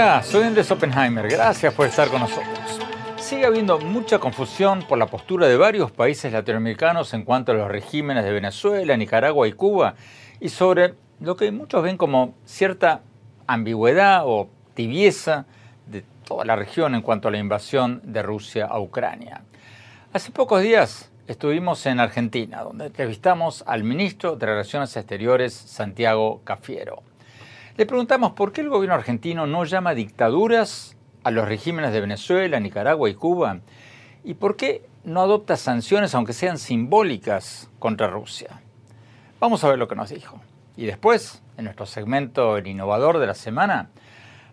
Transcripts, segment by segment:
Hola, soy Andrés Oppenheimer. Gracias por estar con nosotros. Sigue habiendo mucha confusión por la postura de varios países latinoamericanos en cuanto a los regímenes de Venezuela, Nicaragua y Cuba y sobre lo que muchos ven como cierta ambigüedad o tibieza de toda la región en cuanto a la invasión de Rusia a Ucrania. Hace pocos días estuvimos en Argentina, donde entrevistamos al ministro de Relaciones Exteriores, Santiago Cafiero. Le preguntamos por qué el gobierno argentino no llama dictaduras a los regímenes de Venezuela, Nicaragua y Cuba y por qué no adopta sanciones, aunque sean simbólicas, contra Rusia. Vamos a ver lo que nos dijo. Y después, en nuestro segmento El Innovador de la Semana,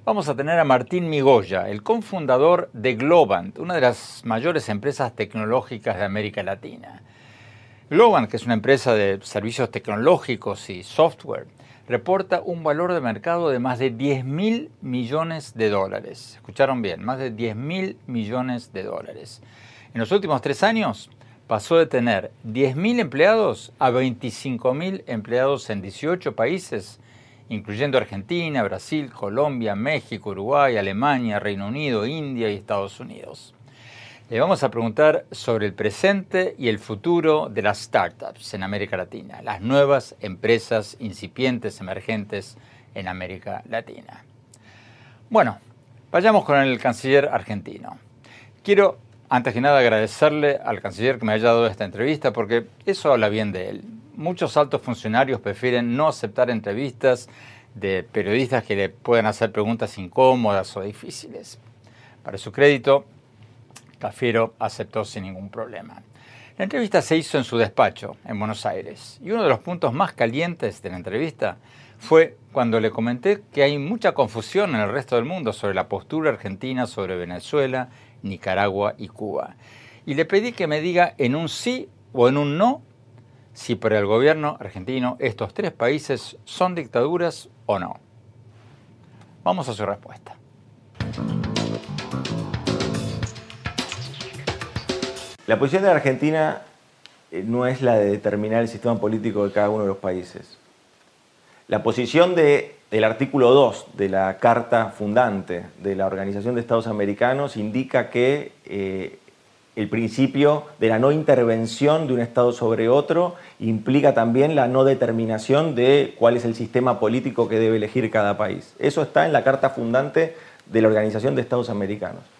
vamos a tener a Martín Migoya, el cofundador de Globant, una de las mayores empresas tecnológicas de América Latina. Globant, que es una empresa de servicios tecnológicos y software, reporta un valor de mercado de más de 10 mil millones de dólares. Escucharon bien, más de 10 mil millones de dólares. En los últimos tres años pasó de tener 10 mil empleados a 25 mil empleados en 18 países, incluyendo Argentina, Brasil, Colombia, México, Uruguay, Alemania, Reino Unido, India y Estados Unidos. Le vamos a preguntar sobre el presente y el futuro de las startups en América Latina, las nuevas empresas incipientes, emergentes en América Latina. Bueno, vayamos con el canciller argentino. Quiero, antes que nada, agradecerle al canciller que me haya dado esta entrevista porque eso habla bien de él. Muchos altos funcionarios prefieren no aceptar entrevistas de periodistas que le puedan hacer preguntas incómodas o difíciles. Para su crédito, Cafiero aceptó sin ningún problema. La entrevista se hizo en su despacho, en Buenos Aires, y uno de los puntos más calientes de la entrevista fue cuando le comenté que hay mucha confusión en el resto del mundo sobre la postura argentina sobre Venezuela, Nicaragua y Cuba. Y le pedí que me diga en un sí o en un no si para el gobierno argentino estos tres países son dictaduras o no. Vamos a su respuesta. La posición de la Argentina eh, no es la de determinar el sistema político de cada uno de los países. La posición del artículo 2 de la Carta Fundante de la Organización de Estados Americanos indica que eh, el principio de la no intervención de un Estado sobre otro implica también la no determinación de cuál es el sistema político que debe elegir cada país. Eso está en la Carta Fundante de la Organización de Estados Americanos.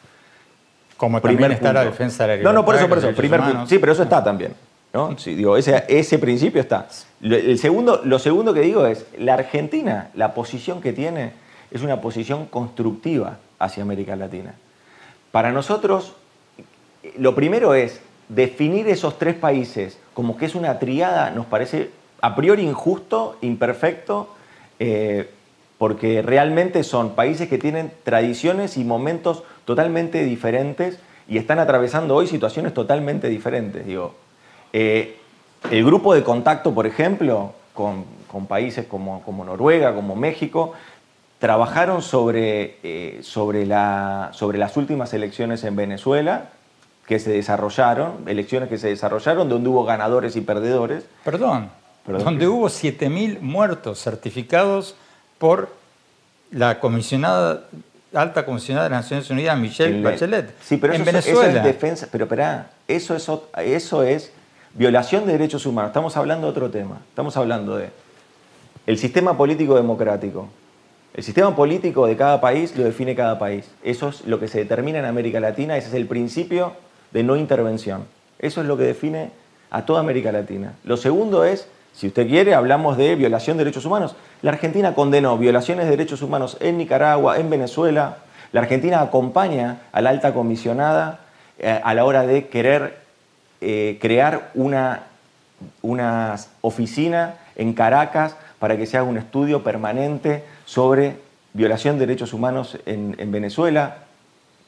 Como primer está la defensa de la No, no, por eso, por eso. Primer Sí, pero eso está también. ¿no? Sí, digo, ese, ese principio está. El segundo, lo segundo que digo es, la Argentina, la posición que tiene es una posición constructiva hacia América Latina. Para nosotros, lo primero es definir esos tres países como que es una triada, nos parece a priori injusto, imperfecto, eh, porque realmente son países que tienen tradiciones y momentos totalmente diferentes y están atravesando hoy situaciones totalmente diferentes. Digo, eh, el grupo de contacto, por ejemplo, con, países como, Noruega, como México, trabajaron sobre, eh, sobre, la, sobre las últimas elecciones en Venezuela que se desarrollaron, elecciones que se desarrollaron donde hubo ganadores y perdedores. Perdón, Perdón donde hubo 7.000 muertos certificados por la comisionada alta comisionada de las Naciones Unidas, Michelle Bachelet. Sí, pero en eso, Venezuela. es defensa. Pero espera, eso es, eso es violación de derechos humanos. Estamos hablando de otro tema. Estamos hablando de el sistema político democrático. El sistema político de cada país lo define cada país. Eso es lo que se determina en América Latina. Ese es el principio de no intervención. Eso es lo que define a toda América Latina. Lo segundo es si usted quiere, hablamos de violación de derechos humanos. La Argentina condenó violaciones de derechos humanos en Nicaragua, en Venezuela. La Argentina acompaña a la alta comisionada eh, a la hora de querer eh, crear una, una oficina en Caracas para que se haga un estudio permanente sobre violación de derechos humanos en, en Venezuela.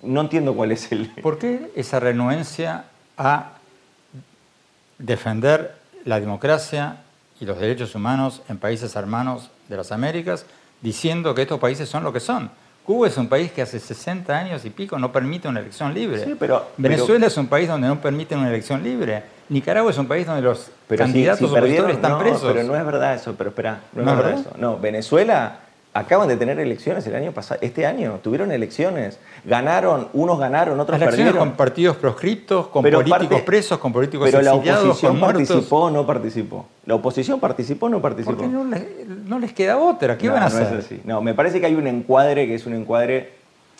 No entiendo cuál es el... ¿Por qué esa renuencia a defender la democracia y los derechos humanos en países hermanos de las Américas, diciendo que estos países son lo que son. Cuba es un país que hace 60 años y pico no permite una elección libre. pero, Venezuela es un país donde no permiten una elección libre. Nicaragua es un país donde los candidatos opositores están presos. Pero no es verdad eso, pero espera, no, es verdad eso. No, Venezuela acaban de tener elecciones el año pasado, este año, tuvieron elecciones, ganaron, unos ganaron, otros elecciones con partidos proscriptos, con políticos presos, con políticos pero Pero la oposición participó o no participó. La oposición participó o no participó. Porque no les, queda otra, ¿qué van a hacer? No, me parece que hay un encuadre que es un encuadre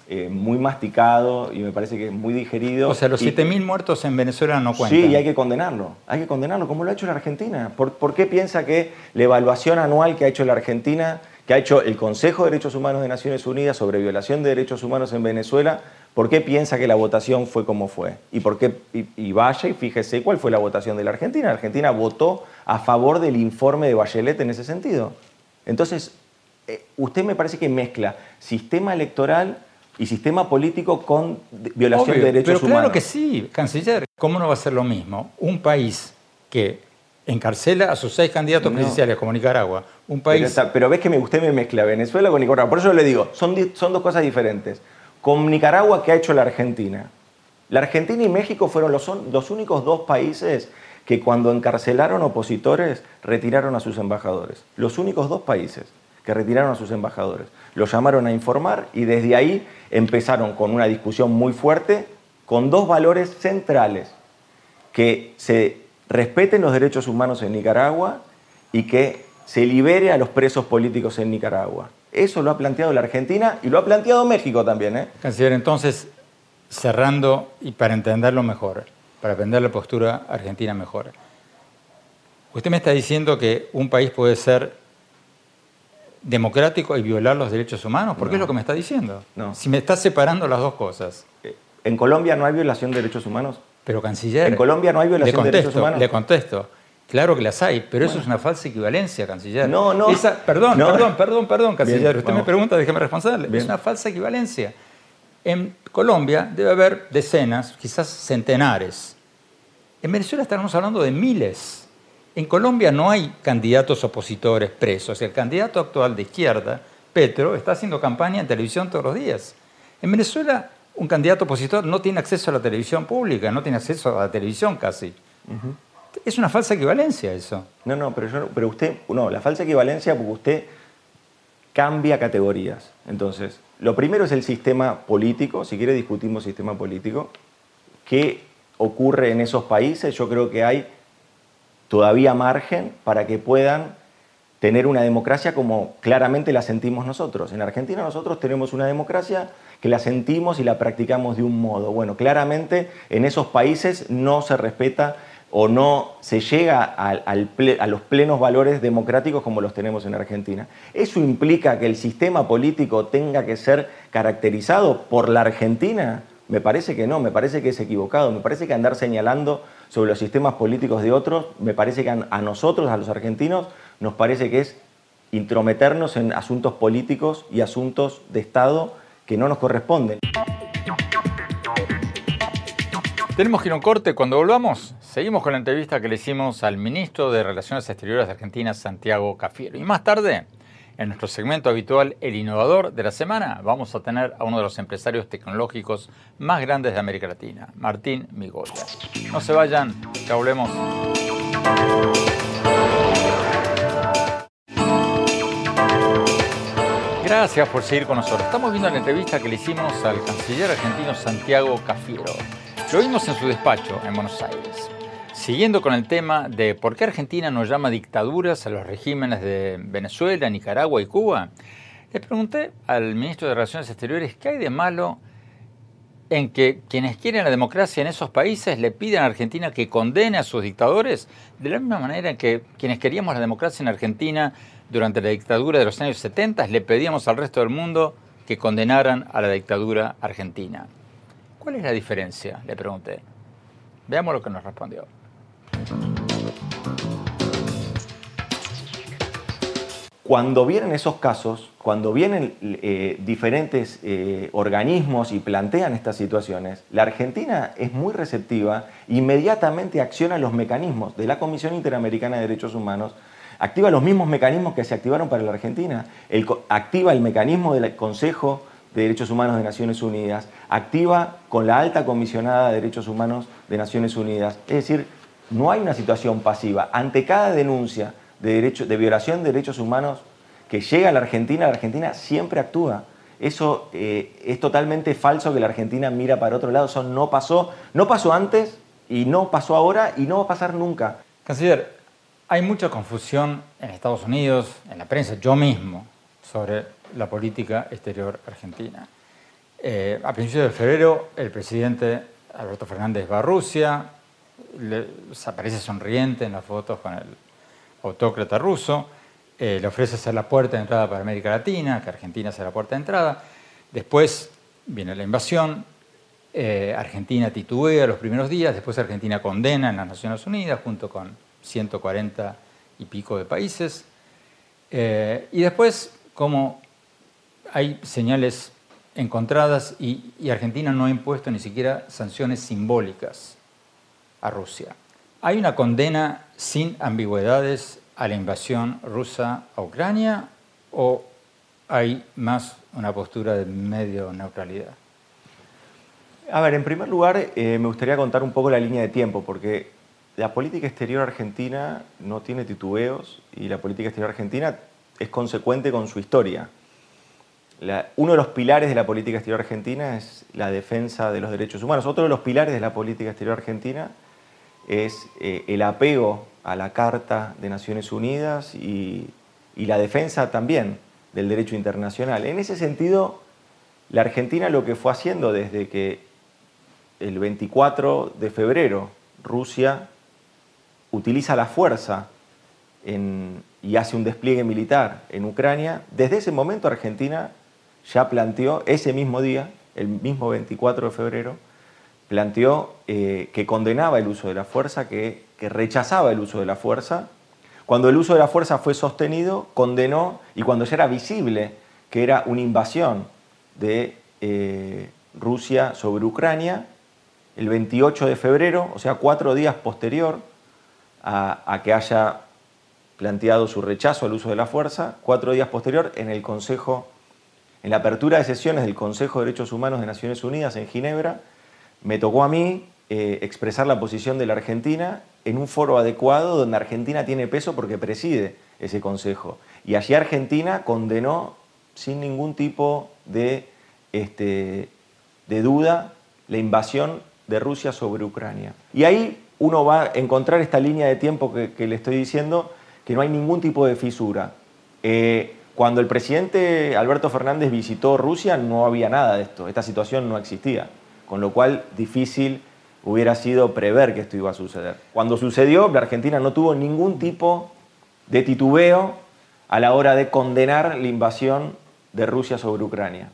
eh, muy masticado y me parece que es muy digerido. O sea, los 7.000 muertos en Venezuela no cuentan. Sí, y hay que condenarlo. Hay que condenarlo, como lo ha hecho la Argentina. ¿Por, ¿Por qué piensa que la evaluación anual que ha hecho la Argentina que ha hecho el Consejo de Derechos Humanos de Naciones Unidas sobre violación de derechos humanos en Venezuela, ¿por qué piensa que la votación fue como fue? ¿Y, por qué, y, vaya y fíjese cuál fue la votación de la Argentina. La Argentina votó a favor del informe de Bachelet en ese sentido. Entonces, eh, usted me parece que mezcla sistema electoral y sistema político con violación de derechos pero Claro que sí, canciller. ¿Cómo no va a ser lo mismo? Un país que encarcela a sus seis candidatos presidenciales como Nicaragua. Un país... Pero, ves que me, usted me mezcla Venezuela con Nicaragua. Por eso le digo, son, son dos cosas diferentes. Con Nicaragua, ¿qué ha hecho la Argentina? La Argentina y México fueron los, los únicos dos países que cuando encarcelaron opositores retiraron a sus embajadores. Los únicos dos países que retiraron a sus embajadores. Los llamaron a informar y desde ahí empezaron con una discusión muy fuerte con dos valores centrales que se respeten los derechos humanos en Nicaragua y que se libere a los presos políticos en Nicaragua. Eso lo ha planteado la Argentina y lo ha planteado México también. ¿eh? Canciller, entonces, cerrando y para entenderlo mejor, para aprender la postura argentina mejor, usted me está diciendo que un país puede ser democrático y violar los derechos humanos, ¿por qué es lo que me está diciendo? No. Si me está separando las dos cosas. ¿En Colombia no hay violación de derechos humanos? Pero canciller... En Colombia no hay violación de derechos humanos. Le contesto. Claro que las hay, pero eso es una falsa equivalencia, canciller. No, no. perdón, perdón, perdón, perdón, canciller. Usted me pregunta, déjeme responsable. Es una falsa equivalencia. En Colombia debe haber decenas, quizás centenares. En Venezuela estamos hablando de miles. En Colombia no hay candidatos opositores presos. El candidato actual de izquierda, Petro, está haciendo campaña en televisión todos los días. En Venezuela un candidato opositor no tiene acceso a la televisión pública, no tiene acceso a la televisión casi. Es una falsa equivalencia eso. No, no, pero, yo, pero usted, no, la falsa equivalencia porque usted cambia categorías. Entonces, lo primero es el sistema político, si quiere discutimos sistema político. ¿Qué ocurre en esos países? Yo creo que hay todavía margen para que puedan tener una democracia como claramente la sentimos nosotros. En Argentina nosotros tenemos una democracia que la sentimos y la practicamos de un modo. Bueno, claramente en esos países no se respeta o no se llega a, los plenos valores democráticos como los tenemos en Argentina. ¿Eso implica que el sistema político tenga que ser caracterizado por la Argentina? Me parece que no, me parece que es equivocado, me parece que andar señalando sobre los sistemas políticos de otros, me parece que a nosotros, a los argentinos, nos parece que es intrometernos en asuntos políticos y asuntos de Estado que no nos corresponden. Tenemos que ir corte. Cuando volvamos, seguimos con la entrevista que le hicimos al ministro de Relaciones Exteriores de Argentina, Santiago Cafiero. Y más tarde, en nuestro segmento habitual, El Innovador de la Semana, vamos a tener a uno de los empresarios tecnológicos más grandes de América Latina, Martín Migoya. No se vayan, ya volvemos. Gracias por seguir con nosotros. Estamos viendo la entrevista que le hicimos al canciller argentino Santiago Cafiero. Lo vimos en su despacho en Buenos Aires. Siguiendo con el tema de por qué Argentina no llama dictaduras a los regímenes de Venezuela, Nicaragua y Cuba, le pregunté al ministro de Relaciones Exteriores qué hay de malo en que quienes quieren la democracia en esos países le piden a Argentina que condene a sus dictadores, de la misma manera que quienes queríamos la democracia en Argentina durante la dictadura de los años 70 le pedíamos al resto del mundo que condenaran a la dictadura argentina. ¿Cuál es la diferencia? Le pregunté. Veamos lo que nos respondió. Cuando vienen esos casos, cuando vienen eh, diferentes eh, organismos y plantean estas situaciones, la Argentina es muy receptiva, inmediatamente acciona los mecanismos de la Comisión Interamericana de Derechos Humanos activa los mismos mecanismos que se activaron para la Argentina. activa el mecanismo del Consejo de Derechos Humanos de Naciones Unidas, activa con la alta comisionada de Derechos Humanos de Naciones Unidas. Es decir, no hay una situación pasiva. Ante cada denuncia de, violación de derechos humanos que llega a la Argentina, la Argentina siempre actúa. Eso eh, es totalmente falso que la Argentina mira para otro lado. Eso no pasó. No pasó antes y no pasó ahora y no va a pasar nunca. Canciller, hay mucha confusión en Estados Unidos, en la prensa, yo mismo, sobre la política exterior argentina. Eh, a principios de febrero, el presidente Alberto Fernández va a Rusia, le, aparece sonriente en las fotos con el autócrata ruso, eh, le ofrece ser la puerta de entrada para América Latina, que Argentina sea la puerta de entrada. Después viene la invasión, eh, Argentina titubea los primeros días, después Argentina condena en las Naciones Unidas junto con 140 y pico de países. Eh, y después, como hay señales encontradas y, Argentina no ha impuesto ni siquiera sanciones simbólicas a Rusia. Hay una condena sin ambigüedades a la invasión rusa a Ucrania o hay más una postura de medio neutralidad? A ver, en primer lugar, eh, me gustaría contar un poco la línea de tiempo, porque la política exterior argentina no tiene titubeos y la política exterior argentina es consecuente con su historia. uno de los pilares de la política exterior argentina es la defensa de los derechos humanos. Otro de los pilares de la política exterior argentina es eh, el apego a la Carta de Naciones Unidas y, la defensa también del derecho internacional. En ese sentido, la Argentina lo que fue haciendo desde que el 24 de febrero Rusia utiliza la fuerza y hace un despliegue militar en Ucrania, desde ese momento Argentina ya planteó ese mismo día, el mismo 24 de febrero, planteó eh, que condenaba el uso de la fuerza, que, rechazaba el uso de la fuerza. Cuando el uso de la fuerza fue sostenido, condenó, y cuando ya era visible que era una invasión de eh, Rusia sobre Ucrania, el 28 de febrero, o sea, cuatro días posterior a, que haya planteado su rechazo al uso de la fuerza, cuatro días posterior en el Consejo, en la apertura de sesiones del Consejo de Derechos Humanos de Naciones Unidas en Ginebra, me tocó a mí eh, expresar la posición de la Argentina en un foro adecuado donde Argentina tiene peso porque preside ese consejo. Y allí Argentina condenó sin ningún tipo de, este, de duda la invasión de Rusia sobre Ucrania. Y ahí uno va a encontrar esta línea de tiempo que, le estoy diciendo, que no hay ningún tipo de fisura. Eh, cuando el presidente Alberto Fernández visitó Rusia no había nada de esto, esta situación no existía con lo cual difícil hubiera sido prever que esto iba a suceder. Cuando sucedió, la Argentina no tuvo ningún tipo de titubeo a la hora de condenar la invasión de Rusia sobre Ucrania.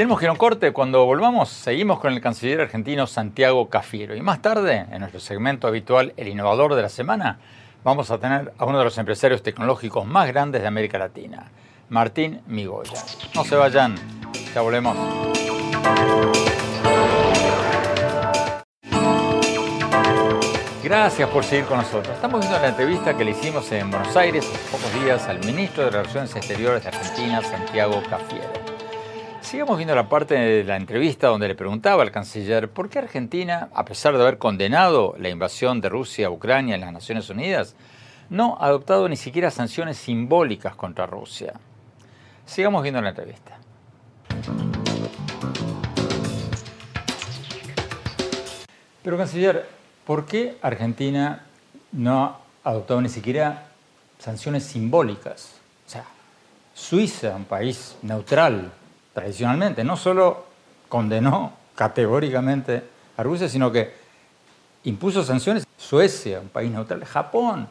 Tenemos que ir a un corte. Cuando volvamos, seguimos con el canciller argentino Santiago Cafiero. Y más tarde, en nuestro segmento habitual, El Innovador de la Semana, vamos a tener a uno de los empresarios tecnológicos más grandes de América Latina, Martín Migoya. No se vayan. Ya volvemos. Gracias por seguir con nosotros. Estamos viendo la entrevista que le hicimos en Buenos Aires hace pocos días al ministro de Relaciones Exteriores de Argentina, Santiago Cafiero. Sigamos viendo la parte de la entrevista donde le preguntaba al canciller por qué Argentina, a pesar de haber condenado la invasión de Rusia a Ucrania en las Naciones Unidas, no ha adoptado ni siquiera sanciones simbólicas contra Rusia. Sigamos viendo la entrevista. Pero, canciller, ¿por qué Argentina no ha adoptado ni siquiera sanciones simbólicas? O sea, Suiza, un país neutral tradicionalmente, no solo condenó categóricamente a Rusia, sino que impuso sanciones. Suecia, un país neutral. Japón,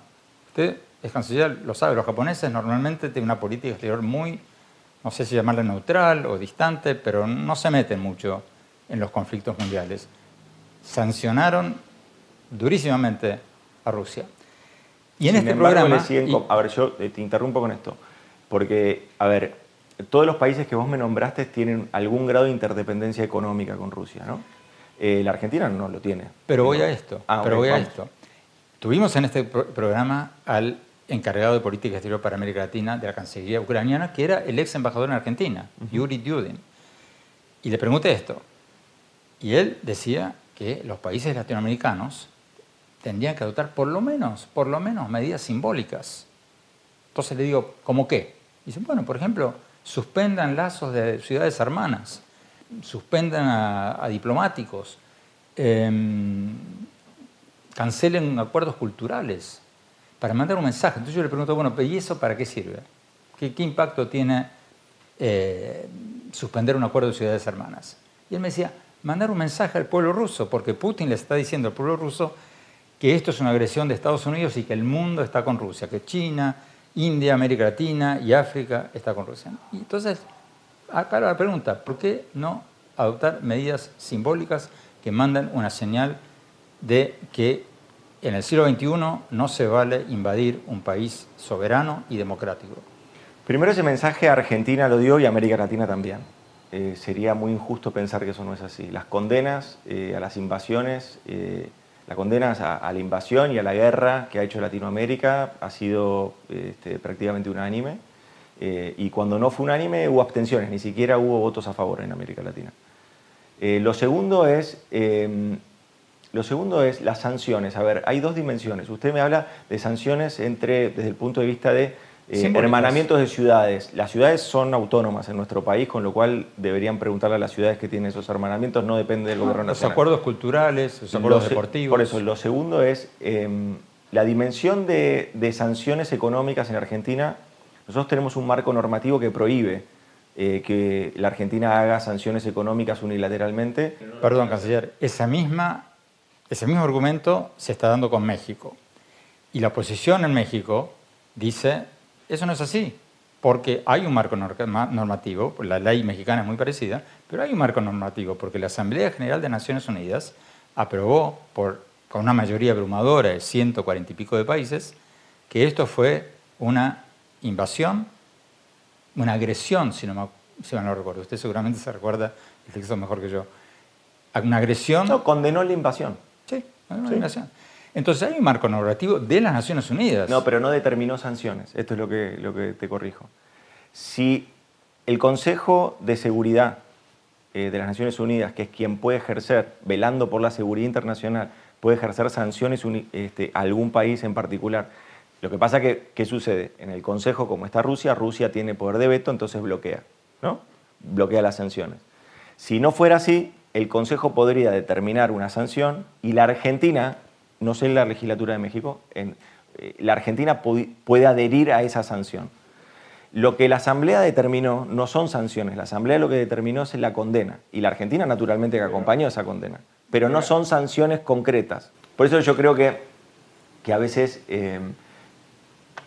usted es canciller, lo sabe, los japoneses normalmente tienen una política exterior muy no sé si llamarla neutral o distante, pero no se meten mucho en los conflictos mundiales. Sancionaron durísimamente a Rusia. Y en este programa... A ver, yo eh, te interrumpo con esto, porque, a ver, todos los países que vos me nombraste tienen algún grado de interdependencia económica con Rusia, ¿no? Eh, la Argentina no lo tiene. Pero voy a esto, ah, pero voy a esto. Tuvimos en este programa al encargado de política exterior para América Latina de la Cancillería ucraniana, que era el ex embajador en Argentina, Yuri Dudin. Y le pregunté esto. Y él decía que los países latinoamericanos tendrían que adoptar por lo menos, por lo menos medidas simbólicas. Entonces le digo, ¿cómo qué? Dicen, bueno, por ejemplo, suspendan lazos de ciudades hermanas, suspendan a, diplomáticos, em, cancelen acuerdos culturales para mandar un mensaje. Entonces yo le pregunto, bueno, ¿y eso para qué sirve? ¿Qué, impacto tiene eh, suspender un acuerdo de ciudades hermanas? Y él me decía, mandar un mensaje al pueblo ruso, porque Putin le está diciendo al pueblo ruso que esto es una agresión de Estados Unidos y que el mundo está con Rusia, que China, India, América Latina y África está con Rusia. Y entonces, acá la pregunta, ¿por qué no adoptar medidas simbólicas que mandan una señal de que en el siglo XXI no se vale invadir un país soberano y democrático? Primero ese mensaje a Argentina lo dio y a América Latina también. Eh, sería muy injusto pensar que eso no es así. Las condenas eh, a las invasiones, eh, las condenas a, la invasión y a la guerra que ha hecho Latinoamérica ha sido este, prácticamente unánime. y cuando no fue unánime hubo abstenciones, ni siquiera hubo votos a favor en América Latina. lo, segundo es, em, lo segundo es las sanciones. A ver, hay dos dimensiones. Usted me habla de sanciones entre, desde el punto de vista de eh, hermanamientos de ciudades. Las ciudades son autónomas en nuestro país, con lo cual deberían preguntarle a las ciudades que tienen esos hermanamientos, no depende del gobierno nacional. Los acuerdos culturales, los acuerdos deportivos. Por eso, lo segundo es em, la dimensión de, sanciones económicas en Argentina. Nosotros tenemos un marco normativo que prohíbe eh, que la Argentina haga sanciones económicas unilateralmente. Perdón, canciller, esa misma, ese mismo argumento se está dando con México. Y la oposición en México dice eso no es así, porque hay un marco normativo, la ley mexicana es muy parecida, pero hay un marco normativo, porque la Asamblea General de Naciones Unidas aprobó por, con una mayoría abrumadora de 140 y pico de países que esto fue una invasión, una agresión, si no, me, si no recuerdo. Usted seguramente se recuerda el texto mejor que yo. Una agresión. No, condenó la invasión. Sí, condenó la invasión. Entonces hay un marco normativo de las Naciones Unidas. No, pero no determinó sanciones. Esto es lo que, te corrijo. Si el Consejo de Seguridad eh, de las Naciones Unidas, que es quien puede ejercer, velando por la seguridad internacional, puede ejercer sanciones este, a algún país en particular. Lo que pasa que, ¿qué sucede? En el Consejo, como está Rusia, Rusia tiene poder de veto, entonces bloquea, ¿no? Bloquea las sanciones. Si no fuera así, el Consejo podría determinar una sanción y la Argentina no sé en la legislatura de México, eh, la Argentina puede adherir a esa sanción. Lo que la Asamblea determinó no son sanciones, la Asamblea lo que determinó es la condena, y la Argentina naturalmente que acompañó esa condena, pero no son sanciones concretas. Por eso yo creo que, que a veces eh,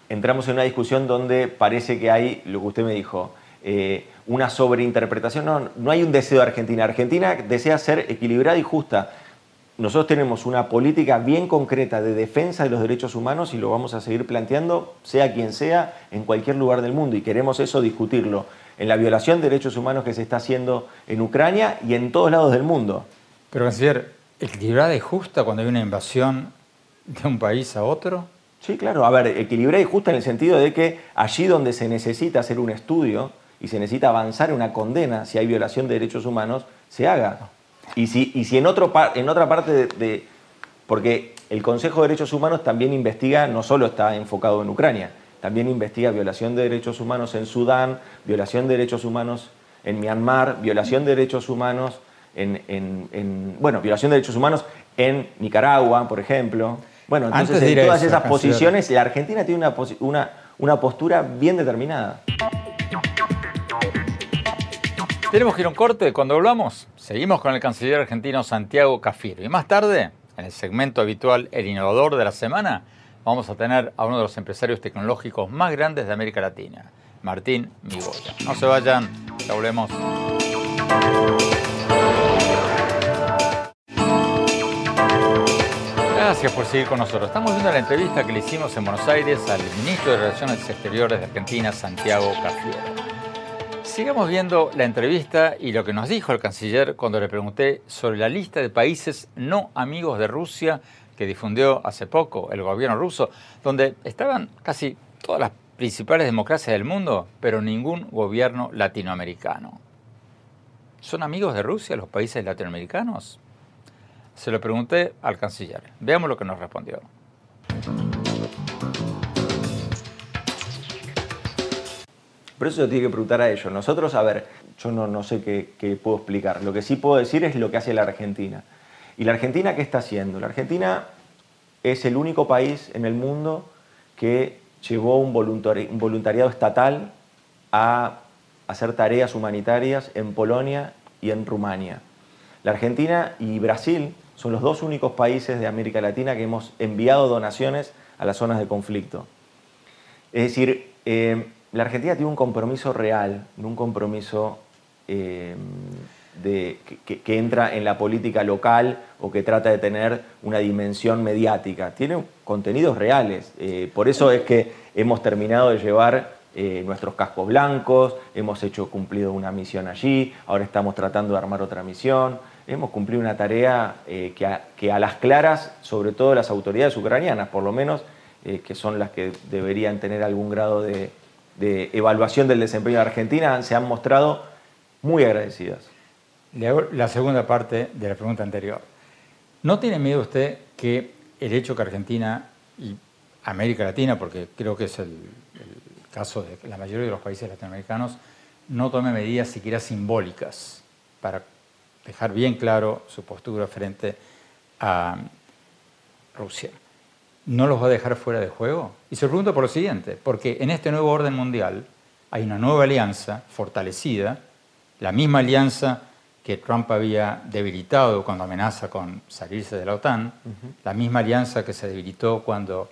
entramos en una discusión donde parece que hay, lo que usted me dijo, eh, una sobreinterpretación. No, no hay un deseo de Argentina. Argentina desea ser equilibrada y justa nosotros tenemos una política bien concreta de defensa de los derechos humanos y lo vamos a seguir planteando, sea quien sea, en cualquier lugar del mundo. Y queremos eso discutirlo en la violación de derechos humanos que se está haciendo en Ucrania y en todos lados del mundo. Pero, canciller, ¿equilibrada y justa cuando hay una invasión de un país a otro? Sí, claro. A ver, equilibrada y justa en el sentido de que allí donde se necesita hacer un estudio y se necesita avanzar en una condena si hay violación de derechos humanos, se haga. Y si, y si en, otro, en otra parte de, Porque el Consejo de Derechos Humanos también investiga, no solo está enfocado en Ucrania, también investiga violación de derechos humanos en Sudán, violación de derechos humanos en Myanmar, violación de derechos humanos en, bueno, violación de derechos humanos en Nicaragua, por ejemplo. Bueno, entonces en todas esas posiciones la Argentina tiene una, una, una postura bien determinada. Tenemos que ir a un corte. Cuando volvamos, seguimos con el canciller argentino Santiago Cafiero. Y más tarde, en el segmento habitual El Innovador de la Semana, vamos a tener a uno de los empresarios tecnológicos más grandes de América Latina, Martín Migoya. No se vayan, ya volvemos. Gracias por seguir con nosotros. Estamos viendo la entrevista que le hicimos en Buenos Aires al ministro de Relaciones Exteriores de Argentina, Santiago Cafiero. Sigamos viendo la entrevista y lo que nos dijo el canciller cuando le pregunté sobre la lista de países no amigos de Rusia que difundió hace poco el gobierno ruso, donde estaban casi todas las principales democracias del mundo, pero ningún gobierno latinoamericano. ¿Son amigos de Rusia los países latinoamericanos? Se lo pregunté al canciller. Veamos lo que nos respondió. Por eso se tiene que preguntar a ellos. Nosotros, a ver, yo no, no sé qué, qué, puedo explicar. Lo que sí puedo decir es lo que hace la Argentina. ¿Y la Argentina qué está haciendo? La Argentina es el único país en el mundo que llevó un voluntariado estatal a hacer tareas humanitarias en Polonia y en Rumania. La Argentina y Brasil son los dos únicos países de América Latina que hemos enviado donaciones a las zonas de conflicto. Es decir, eh, la Argentina tiene un compromiso real, un compromiso eh, que, entra en la política local o que trata de tener una dimensión mediática. Tiene contenidos reales. Eh, por eso es que hemos terminado de llevar eh, nuestros cascos blancos, hemos hecho cumplido una misión allí, ahora estamos tratando de armar otra misión. Hemos cumplido una tarea que, a, las claras, sobre todo las autoridades ucranianas, por lo menos, que son las que deberían tener algún grado de, de evaluación del desempeño de Argentina se han mostrado muy agradecidas. la segunda parte de la pregunta anterior. ¿No tiene miedo usted que el hecho que Argentina y América Latina, porque creo que es el, caso de la mayoría de los países latinoamericanos, no tome medidas siquiera simbólicas para dejar bien claro su postura frente a Rusia? No los va a dejar fuera de juego? Y se pregunta por lo siguiente, porque en este nuevo orden mundial hay una nueva alianza fortalecida, la misma alianza que Trump había debilitado cuando amenaza con salirse de la OTAN, la misma alianza que se debilitó cuando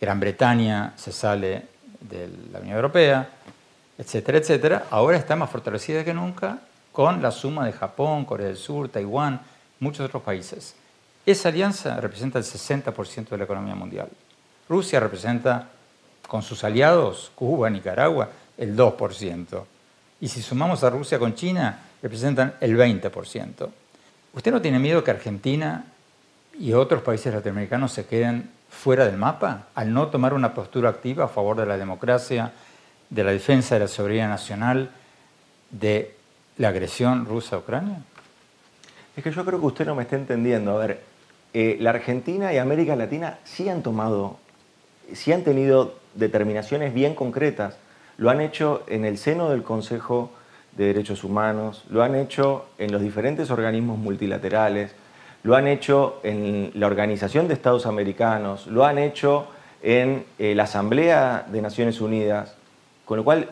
Gran Bretaña se sale de la Unión Europea, etcétera, etcétera, ahora está más fortalecida que nunca con la suma de Japón, Corea del Sur, Taiwán, muchos otros países. Esa alianza representa el 60% de la economía mundial. Rusia representa, con sus aliados, Cuba, Nicaragua, el 2%. Y si sumamos a Rusia con China, representan el 20%. ¿Usted no tiene miedo que Argentina y otros países latinoamericanos se queden fuera del mapa al no tomar una postura activa a favor de la democracia, de la defensa de la soberanía nacional, de la agresión rusa a Ucrania? Es que yo creo que usted no me está entendiendo. A ver, eh, la Argentina y América Latina sí han tomado, sí han tenido determinaciones bien concretas. Lo han hecho en el seno del Consejo de Derechos Humanos, lo han hecho en los diferentes organismos multilaterales, lo han hecho en la Organización de Estados Americanos, lo han hecho en eh, la Asamblea de Naciones Unidas, con lo cual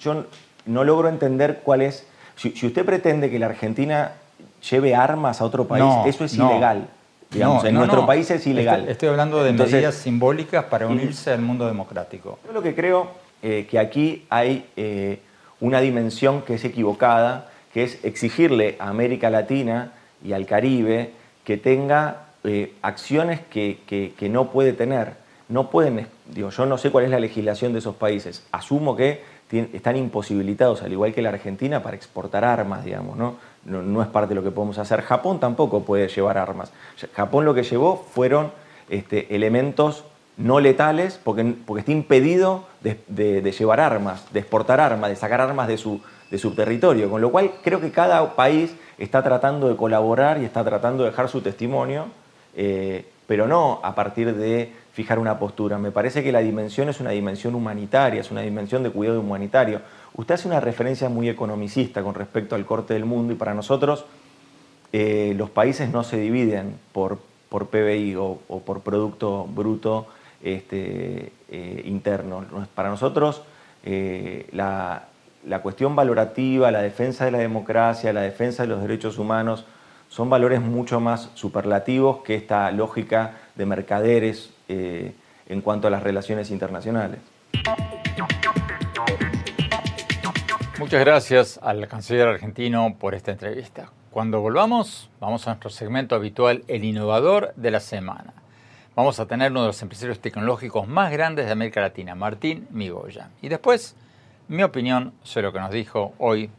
yo no logro entender cuál es... Si, usted pretende que la Argentina lleve armas a otro país, eso es ilegal en nuestro país es ilegal. Estoy, hablando de medidas simbólicas para unirse al mundo democrático. Yo lo que creo eh, que aquí hay eh, una dimensión que es equivocada, que es exigirle a América Latina y al Caribe que tenga eh, acciones que, no puede tener. No pueden, digo, yo no sé cuál es la legislación de esos países. Asumo que están imposibilitados, al igual que la Argentina, para exportar armas, digamos, ¿no? no, es parte de lo que podemos hacer. Japón tampoco puede llevar armas. Japón lo que llevó fueron este, elementos no letales porque, porque está impedido de, llevar armas, de exportar armas, de sacar armas de su, de su territorio. Con lo cual creo que cada país está tratando de colaborar y está tratando de dejar su testimonio, eh, pero no a partir de fijar una postura. Me parece que la dimensión es una dimensión humanitaria, es una dimensión de cuidado humanitario. Usted hace una referencia muy economicista con respecto al corte del mundo y para nosotros eh, los países no se dividen por, por PBI o, por Producto Bruto este, eh, interno. Para nosotros eh, la, la cuestión valorativa, la defensa de la democracia, la defensa de los derechos humanos, son valores mucho más superlativos que esta lógica de mercaderes en cuanto a las relaciones internacionales. Muchas gracias al canciller argentino por esta entrevista. Cuando volvamos, vamos a nuestro segmento habitual, el innovador de la semana. Vamos a tener uno de los empresarios tecnológicos más grandes de América Latina, Martín Migoya. Y después, mi opinión sobre lo que nos dijo hoy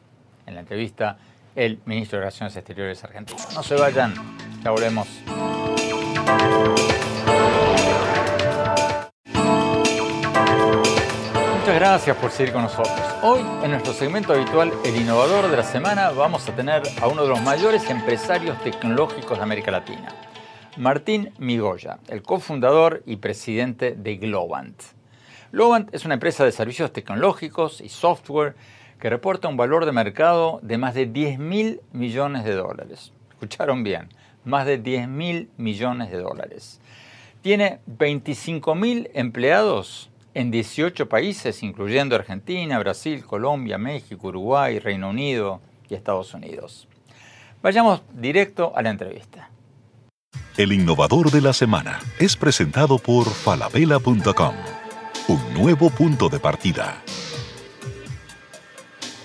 en la entrevista el ministro de Relaciones Exteriores argentino. No se vayan, ya volvemos. Gracias por seguir con nosotros. Hoy, en nuestro segmento habitual, El Innovador de la Semana, vamos a tener a uno de los mayores empresarios tecnológicos de América Latina, Martín Migoya, el cofundador y presidente de Globant. Globant es una empresa de servicios tecnológicos y software que reporta un valor de mercado de más de 10 mil millones de dólares. Escucharon bien, más de 10 mil millones de dólares. Tiene 25 mil empleados en 18 países, incluyendo Argentina, Brasil, Colombia, México, Uruguay, Reino Unido y Estados Unidos. Vayamos directo a la entrevista. El innovador de la semana es presentado por falabella.com, un nuevo punto de partida.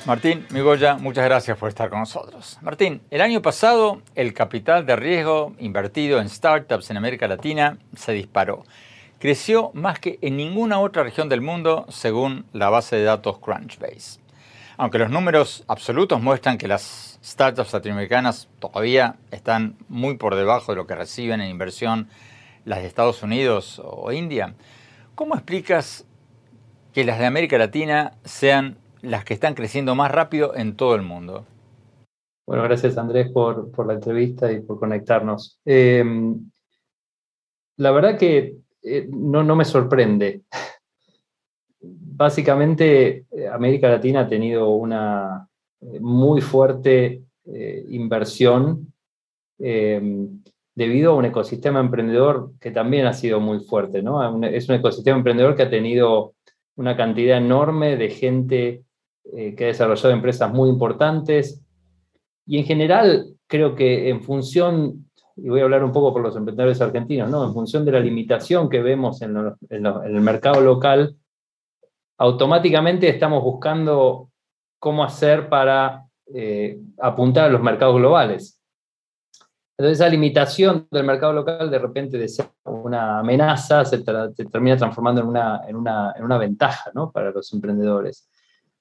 Martín Migoya, muchas gracias por estar con nosotros. Martín, el año pasado el capital de riesgo invertido en startups en América Latina se disparó creció más que en ninguna otra región del mundo según la base de datos Crunchbase. Aunque los números absolutos muestran que las startups latinoamericanas todavía están muy por debajo de lo que reciben en inversión las de Estados Unidos o India, ¿cómo explicas que las de América Latina sean las que están creciendo más rápido en todo el mundo? Bueno, gracias Andrés por, la entrevista y por conectarnos. Eh, la verdad que eh, no, no me sorprende. Básicamente, eh, América Latina ha tenido una eh, muy fuerte inversión debido a un ecosistema emprendedor que también ha sido muy fuerte. ¿no? Es un ecosistema emprendedor que ha tenido una cantidad enorme de gente que ha desarrollado empresas muy importantes. Y en general, creo que en función y voy a hablar un poco por los emprendedores argentinos, ¿no? en función de la limitación que vemos en, el mercado local, automáticamente estamos buscando cómo hacer para eh, apuntar a los mercados globales. Entonces esa limitación del mercado local de repente de ser una amenaza se, termina transformando en una, en una, en una ventaja ¿no? para los emprendedores.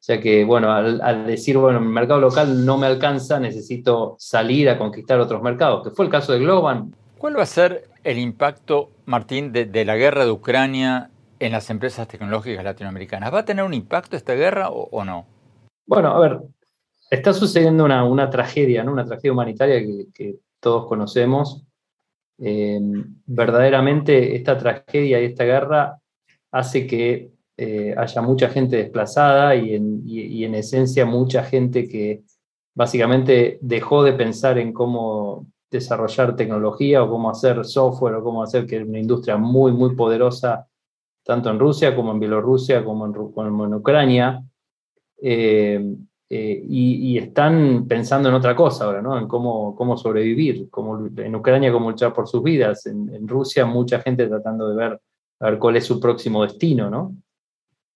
O sea que, bueno, al, decir, bueno, el mercado local no me alcanza, necesito salir a conquistar otros mercados, que fue el caso de Globan. ¿Cuál va a ser el impacto, Martín, de, la guerra de Ucrania en las empresas tecnológicas latinoamericanas? ¿Va a tener un impacto esta guerra o, no? Bueno, a ver, está sucediendo una, tragedia, ¿no? una tragedia humanitaria que, todos conocemos. Eh, verdaderamente esta tragedia y esta guerra hace que eh, haya mucha gente desplazada y en, esencia mucha gente que básicamente dejó de pensar en cómo desarrollar tecnología o cómo hacer software o cómo hacer que una industria muy, muy poderosa, tanto en Rusia como en Bielorrusia, como en, Ucrania, eh, eh, y, están pensando en otra cosa ahora, ¿no? En cómo, cómo sobrevivir, como en Ucrania cómo luchar por sus vidas, en, en Rusia mucha gente tratando de ver, a ver cuál es su próximo destino, ¿no?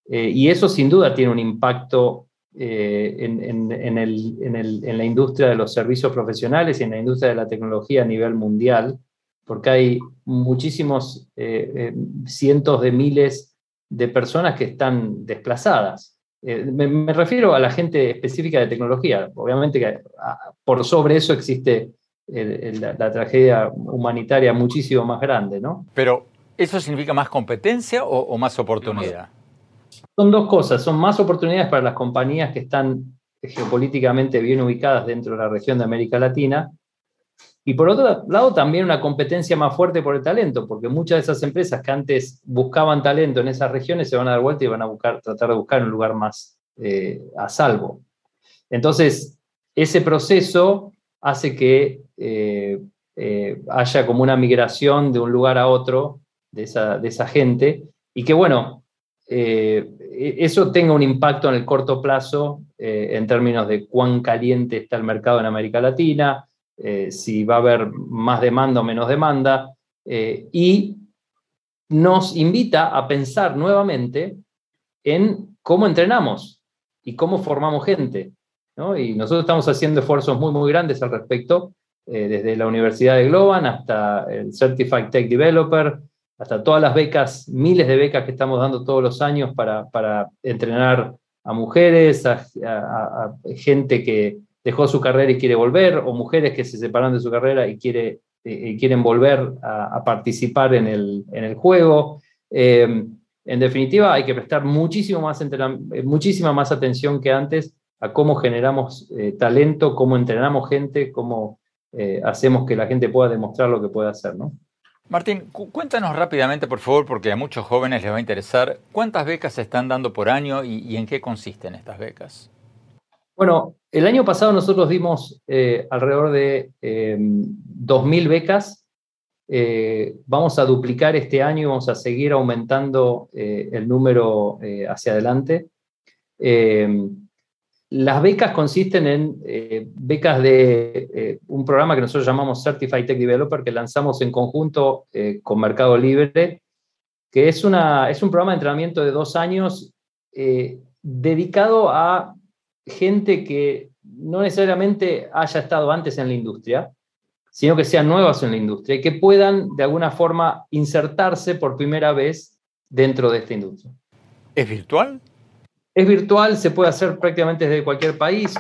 Eh, y eso sin duda tiene un impacto eh, en, la industria de los servicios profesionales y en la industria de la tecnología a nivel mundial, porque hay muchísimos, eh, cientos de miles de personas que están desplazadas. Me, refiero a la gente específica de tecnología. Obviamente por sobre eso existe la, tragedia humanitaria muchísimo más grande, ¿no? Pero, ¿eso significa más competencia o más oportunidad? Son dos cosas, son más oportunidades para las compañías que están geopolíticamente bien ubicadas dentro de la región de América Latina, y por otro lado también una competencia más fuerte por el talento, porque muchas de esas empresas que antes buscaban talento en esas regiones se van a dar vuelta y van a buscar, tratar de buscar un lugar más eh, a salvo. Entonces, ese proceso hace que eh, eh, haya como una migración de un lugar a otro de esa, de esa gente, y que bueno, eh, eso tenga un impacto en el corto plazo eh, en términos de cuán caliente está el mercado en América Latina, eh, si va a haber más demanda o menos demanda, y nos invita a pensar nuevamente en cómo entrenamos y cómo formamos gente. Y nosotros estamos haciendo esfuerzos muy, muy grandes al respecto, desde la Universidad de Globan hasta el Certified Tech Developer, hasta todas las becas, miles de becas que estamos dando todos los años para, entrenar a mujeres, a, gente que dejó su carrera y quiere volver, o mujeres que se separaron de su carrera y quiere, eh, quieren volver a, participar en el, juego. Eh, en definitiva, hay que prestar muchísimo más muchísima más atención que antes a cómo generamos talento, cómo entrenamos gente, cómo hacemos que la gente pueda demostrar lo que puede hacer, ¿no? Martín, cuéntanos rápidamente, por favor, porque a muchos jóvenes les va a interesar, ¿cuántas becas se están dando por año y, en qué consisten estas becas? Bueno, el año pasado nosotros dimos eh, alrededor de 2.000 em, becas. Eh, vamos a duplicar este año y vamos a seguir aumentando eh, el número hacia adelante. Las becas consisten en eh, becas de eh, un programa que nosotros llamamos Certified Tech Developer, que lanzamos en conjunto eh, con Mercado Libre, que es, una, es un programa de entrenamiento de dos años dedicado a gente que no necesariamente haya estado antes en la industria, sino que sean nuevas en la industria y que puedan de alguna forma insertarse por primera vez dentro de esta industria. ¿Es virtual? Es virtual, se puede hacer prácticamente desde cualquier país.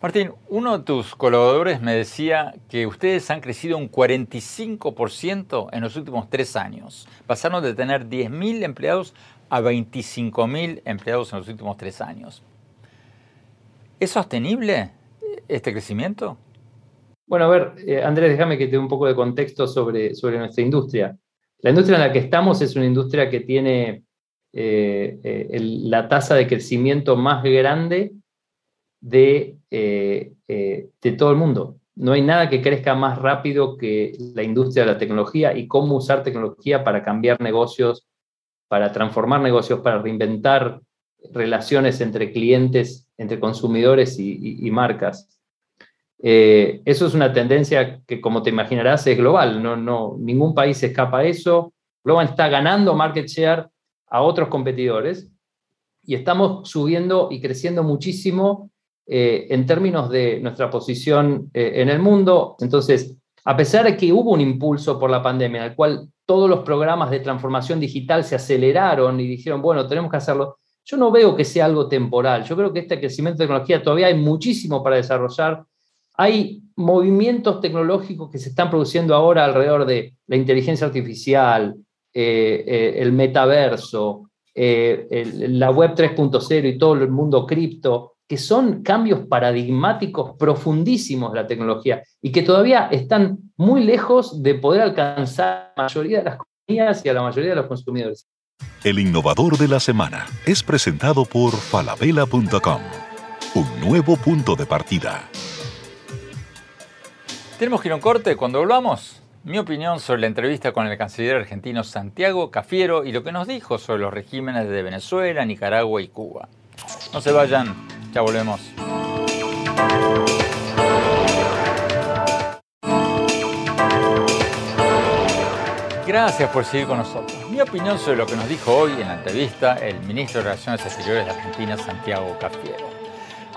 Martín, uno de tus colaboradores me decía que ustedes han crecido un 45% en los últimos tres años. Pasaron de tener 10.000 empleados a 25.000 empleados en los últimos tres años. ¿Es sostenible este crecimiento? Bueno, a ver, eh, Andrés, déjame que te dé un poco de contexto sobre, sobre nuestra industria. La industria en la que estamos es una industria que tiene eh, eh, la tasa de crecimiento más grande de, eh, de todo el mundo. No hay nada que crezca más rápido que la industria de la tecnología y cómo usar tecnología para cambiar negocios, para transformar negocios, para reinventar relaciones entre clientes, entre consumidores y, marcas. eso es una tendencia que, como te imaginarás, es global. No, no, ningún país escapa a eso. Global está ganando market share a otros competidores y estamos subiendo y creciendo muchísimo eh, en términos de nuestra posición eh, en el mundo. Entonces, a pesar de que hubo un impulso por la pandemia, en el cual todos los programas de transformación digital se aceleraron y dijeron, bueno, tenemos que hacerlo, yo no veo que sea algo temporal. Yo creo que este crecimiento de tecnología todavía hay muchísimo para desarrollar. Hay movimientos tecnológicos que se están produciendo ahora alrededor de la inteligencia artificial, el metaverso, eh, la web 3.0 y todo el mundo cripto, que son cambios paradigmáticos profundísimos de la tecnología y que todavía están muy lejos de poder alcanzar a la mayoría de las compañías y a la mayoría de los consumidores. El innovador de la semana es presentado por falabella.com, un nuevo punto de partida. Tenemos que ir a un corte cuando volvamos mi opinión sobre la entrevista con el canciller argentino Santiago Cafiero y lo que nos dijo sobre los regímenes de Venezuela, Nicaragua y Cuba. No se vayan, ya volvemos. Gracias por seguir con nosotros. Mi opinión sobre lo que nos dijo hoy en la entrevista el ministro de Relaciones Exteriores de Argentina, Santiago Cafiero.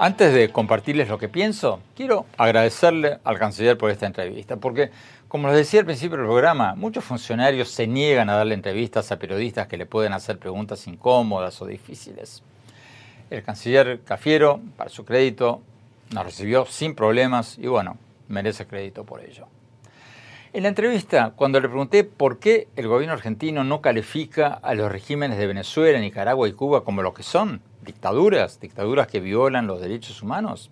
Antes de compartirles lo que pienso, quiero agradecerle al canciller por esta entrevista, porque como les decía al principio del programa, muchos funcionarios se niegan a darle entrevistas a periodistas que le pueden hacer preguntas incómodas o difíciles. El canciller Cafiero, para su crédito, nos recibió sin problemas y bueno, merece crédito por ello. En la entrevista, cuando le pregunté por qué el gobierno argentino no califica a los regímenes de Venezuela, Nicaragua y Cuba como lo que son, dictaduras, dictaduras que violan los derechos humanos,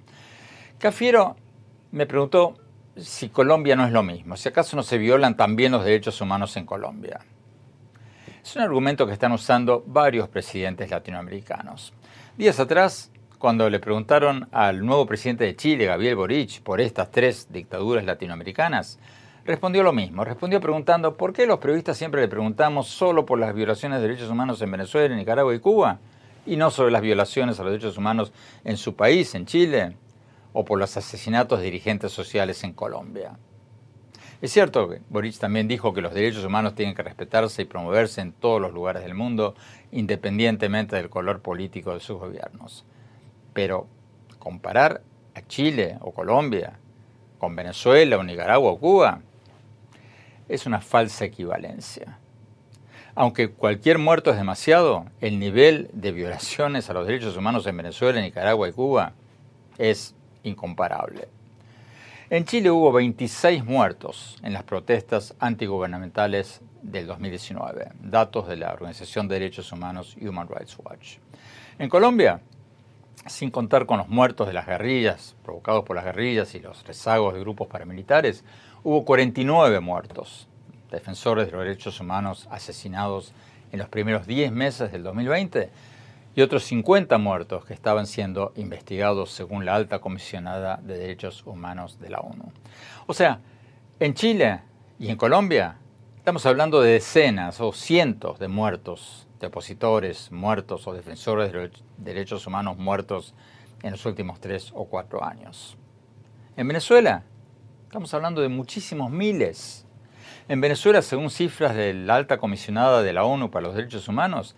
Cafiero me preguntó si Colombia no es lo mismo, si acaso no se violan también los derechos humanos en Colombia. Es un argumento que están usando varios presidentes latinoamericanos. Días atrás, cuando le preguntaron al nuevo presidente de Chile, Gabriel Boric, por estas tres dictaduras latinoamericanas, respondió lo mismo. Respondió preguntando por qué los periodistas siempre le preguntamos solo por las violaciones de derechos humanos en Venezuela, Nicaragua y Cuba, y no sobre las violaciones a los derechos humanos en su país, en Chile, o por los asesinatos de dirigentes sociales en Colombia. Es cierto que Boric también dijo que los derechos humanos tienen que respetarse y promoverse en todos los lugares del mundo, independientemente del color político de sus gobiernos. Pero comparar a Chile o Colombia con Venezuela o Nicaragua o Cuba es una falsa equivalencia. Aunque cualquier muerto es demasiado, el nivel de violaciones a los derechos humanos en Venezuela, Nicaragua y Cuba es incomparable. En Chile hubo 26 muertos en las protestas antigubernamentales del 2019, datos de la Organización de Derechos Humanos Human Rights Watch. En Colombia, sin contar con los muertos de las guerrillas, provocados por las guerrillas y los rezagos de grupos paramilitares, hubo 49 muertos, defensores de los derechos humanos asesinados en los primeros 10 meses del 2020 y otros 50 muertos que estaban siendo investigados según la alta comisionada de derechos humanos de la ONU. O sea, en Chile y en Colombia estamos hablando de decenas o cientos de muertos, de opositores muertos o defensores de derechos humanos muertos en los últimos tres o cuatro años. En Venezuela estamos hablando de muchísimos miles. En Venezuela, según cifras de la alta comisionada de la ONU para los Derechos Humanos,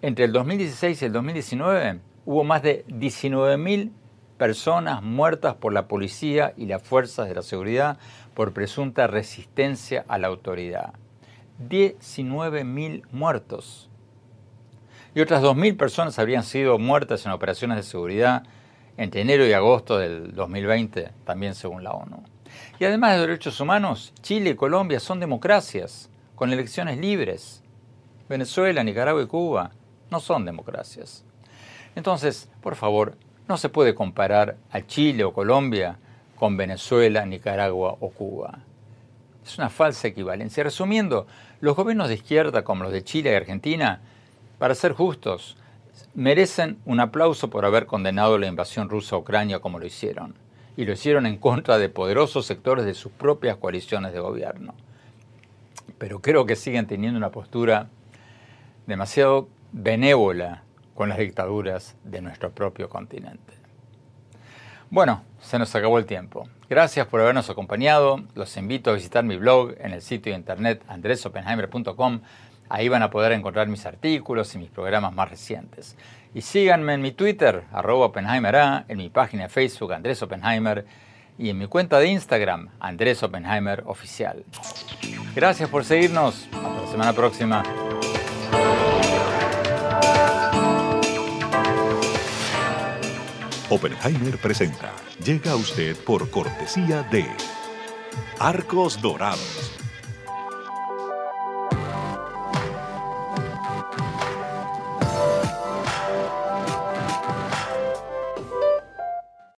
entre el 2016 y el 2019 hubo más de 19.000 personas muertas por la policía y las fuerzas de la seguridad por presunta resistencia a la autoridad. 19.000 muertos. Y otras 2.000 personas habrían sido muertas en operaciones de seguridad entre enero y agosto del 2020, también según la ONU. Y además de derechos humanos, Chile y Colombia son democracias, con elecciones libres. Venezuela, Nicaragua y Cuba no son democracias. Entonces, por favor, no se puede comparar a Chile o Colombia con Venezuela, Nicaragua o Cuba. Es una falsa equivalencia. Resumiendo, los gobiernos de izquierda como los de Chile y Argentina, para ser justos, merecen un aplauso por haber condenado la invasión rusa a Ucrania como lo hicieron. Y lo hicieron en contra de poderosos sectores de sus propias coaliciones de gobierno. Pero creo que siguen teniendo una postura demasiado benévola con las dictaduras de nuestro propio continente. Bueno, se nos acabó el tiempo. Gracias por habernos acompañado. Los invito a visitar mi blog en el sitio de internet andresopenheimer.com. Ahí van a poder encontrar mis artículos y mis programas más recientes. Y síganme en mi Twitter, arroba Oppenheimer en mi página de Facebook, Andrés Oppenheimer, y en mi cuenta de Instagram, Andrés Oppenheimer Oficial. Gracias por seguirnos. Hasta la semana próxima. Oppenheimer presenta. Llega a usted por cortesía de Arcos Dorados